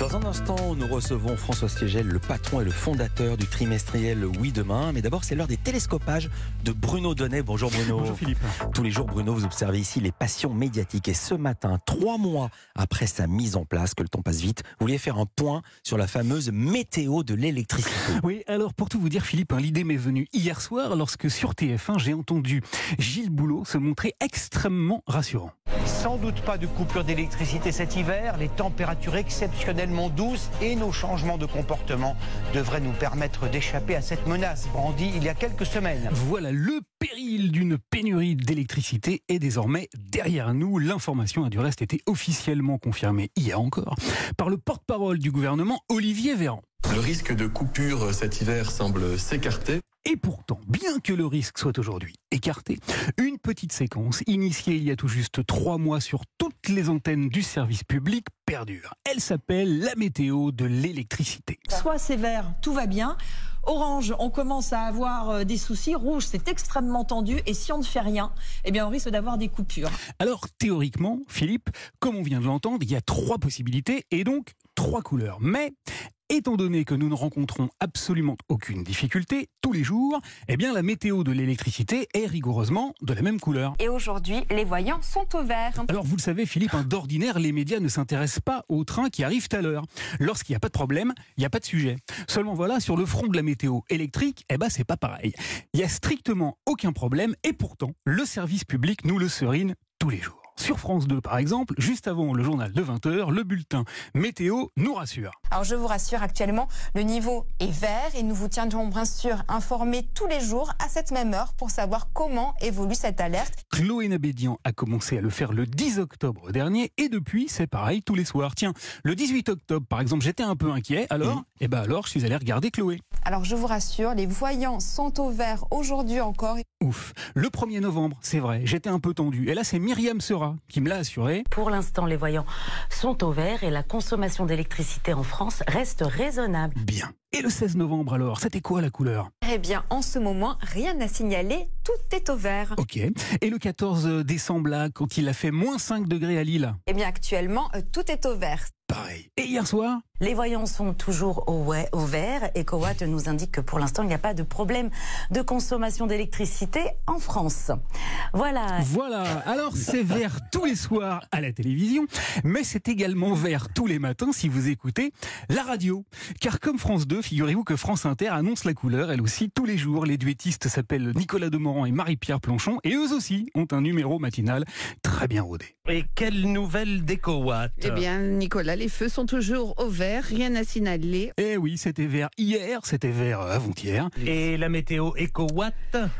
Dans un instant, nous recevons François Stiegel, le patron et le fondateur du trimestriel Oui Demain. Mais d'abord, c'est l'heure des télescopages de Bruno Donnet. Bonjour Bruno. Bonjour Philippe. Tous les jours, Bruno, vous observez ici les passions médiatiques. Et ce matin, trois mois après sa mise en place, que le temps passe vite, vous vouliez faire un point sur la fameuse météo de l'électricité. Oui, alors pour tout vous dire, Philippe, hein, l'idée m'est venue hier soir lorsque sur TF1, j'ai entendu Gilles Boulot se montrer extrêmement rassurant. Sans doute pas de coupure d'électricité cet hiver, les températures exceptionnellement douces et nos changements de comportement devraient nous permettre d'échapper à cette menace brandie il y a quelques semaines. Voilà, le péril d'une pénurie d'électricité est désormais derrière nous. L'information a du reste été officiellement confirmée hier encore par le porte-parole du gouvernement, Olivier Véran. Le risque de coupure cet hiver semble s'écarter. Et pourtant, bien que le risque soit aujourd'hui écarté, une petite séquence initiée il y a tout juste trois mois sur toutes les antennes du service public perdure. Elle s'appelle la météo de l'électricité. Soit c'est vert, tout va bien. Orange, on commence à avoir euh, des soucis. Rouge, c'est extrêmement tendu. Et si on ne fait rien, eh bien, on risque d'avoir des coupures. Alors, théoriquement, Philippe, comme on vient de l'entendre, il y a trois possibilités et donc trois couleurs. Mais Étant donné que nous ne rencontrons absolument aucune difficulté tous les jours, eh bien la météo de l'électricité est rigoureusement de la même couleur. Et aujourd'hui, les voyants sont au vert. Alors vous le savez Philippe, hein, d'ordinaire les médias ne s'intéressent pas aux trains qui arrivent à l'heure. Lorsqu'il n'y a pas de problème, il n'y a pas de sujet. Seulement voilà, sur le front de la météo électrique, eh ben c'est pas pareil. Il y a strictement aucun problème et pourtant le service public nous le serine tous les jours. Sur France 2, par exemple, juste avant le journal de 20h, le bulletin météo nous rassure. Alors je vous rassure, actuellement, le niveau est vert et nous vous tiendrons bien sûr informés tous les jours à cette même heure pour savoir comment évolue cette alerte. Chloé Nabédian a commencé à le faire le 10 octobre dernier et depuis, c'est pareil tous les soirs. Tiens, le 18 octobre, par exemple, j'étais un peu inquiet, alors, eh ben alors, je suis allé regarder Chloé. Alors je vous rassure, les voyants sont au vert aujourd'hui encore. Ouf. Le 1er novembre, c'est vrai, j'étais un peu tendu. Et là, c'est Myriam Sera qui me l'a assuré. Pour l'instant, les voyants sont au vert et la consommation d'électricité en France reste raisonnable. Bien. Et le 16 novembre alors, c'était quoi la couleur? Eh bien, en ce moment, rien à signaler, tout est au vert. Ok. Et le 14 décembre là, quand il a fait moins 5 degrés à Lille? Eh bien, actuellement, euh, tout est au vert. Pareil. Et hier soir? Les voyants sont toujours au, ouais- au vert. EcoWatt nous indique que pour l'instant, il n'y a pas de problème de consommation d'électricité en France. Voilà. Voilà, alors c'est vert tous les soirs à la télévision, mais c'est également vert tous les matins si vous écoutez la radio. Car comme France 2, figurez-vous que France Inter annonce la couleur, elle aussi, tous les jours. Les duettistes s'appellent Nicolas Demorand et Marie-Pierre Planchon, et eux aussi ont un numéro matinal très bien rodé. Et quelle nouvelle d'EcoWatt Eh bien, Nicolas, les feux sont toujours au vert, rien à signaler. Eh oui, c'était vert hier, c'était vert euh, avant-hier. Et la météo EcoWatt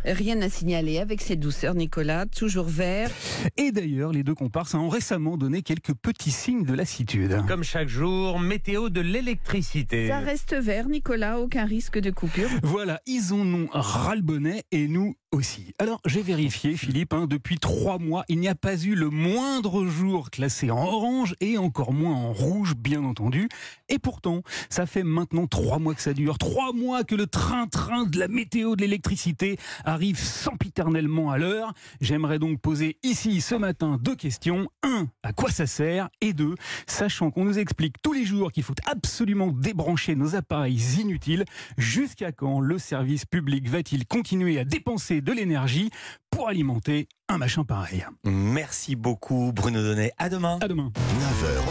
Rien à signaler avec ses douceurs, Nicolas, toujours vert. Et d'ailleurs, les deux comparses ont récemment donné quelques petits signes de lassitude. Comme chaque jour, météo de l'électricité. Ça reste vert, Nicolas, aucun risque de coupure. Voilà, ils en ont ras le bonnet et nous aussi. Alors j'ai vérifié, Philippe, hein, depuis trois mois, il n'y a pas eu le moindre jour classé en orange et encore moins en rouge, bien entendu. Et pourtant, ça fait maintenant trois mois que ça dure, trois mois que le train-train de la météo de l'électricité arrive sempiternellement à l'heure. J'aimerais donc poser ici ce matin deux questions. Un, à quoi ça sert? Et deux, sachant qu'on nous explique tous les jours qu'il faut absolument débrancher nos appareils inutiles, jusqu'à quand le service public va-t-il continuer à dépenser de l'énergie pour alimenter un machin pareil Merci beaucoup Bruno Donnet. À demain. À demain. 9h,